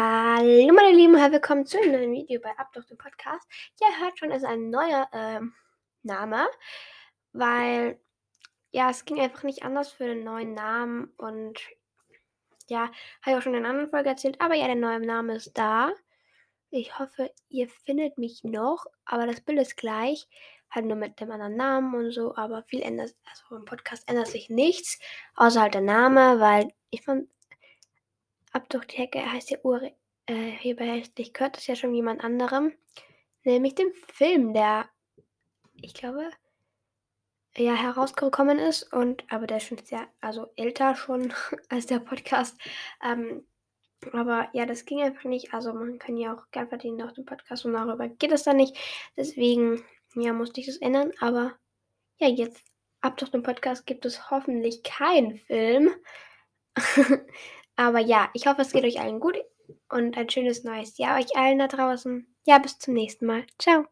Hallo ihr Lieben, willkommen zu einem neuen Video bei Ab durch den Podcast. Ihr hört schon, es ist ein neuer ähm, Name, weil ja, es ging einfach nicht anders für den neuen Namen und ja, habe ich auch schon in einer anderen Folge erzählt, aber ja, der neue Name ist da. Ich hoffe, ihr findet mich noch, aber das Bild ist gleich, halt nur mit dem anderen Namen und so, aber viel ändert, also im Podcast ändert sich nichts, außer halt der Name, weil ich fand, Ab durch die Hecke heißt ja Uri äh, hässlich gehört es ja schon jemand anderem, nämlich dem Film, der, ich glaube, ja, herausgekommen ist und aber der ist schon sehr, also älter schon als der Podcast. Ähm, aber ja, das ging einfach nicht. Also man kann ja auch Geld verdienen auf dem Podcast und darüber geht es dann nicht. Deswegen, ja, musste ich das ändern. Aber ja, jetzt ab durch den Podcast gibt es hoffentlich keinen Film. aber ja, ich hoffe, es geht euch allen gut und ein schönes neues Jahr euch allen da draußen. Ja, bis zum nächsten Mal. Ciao.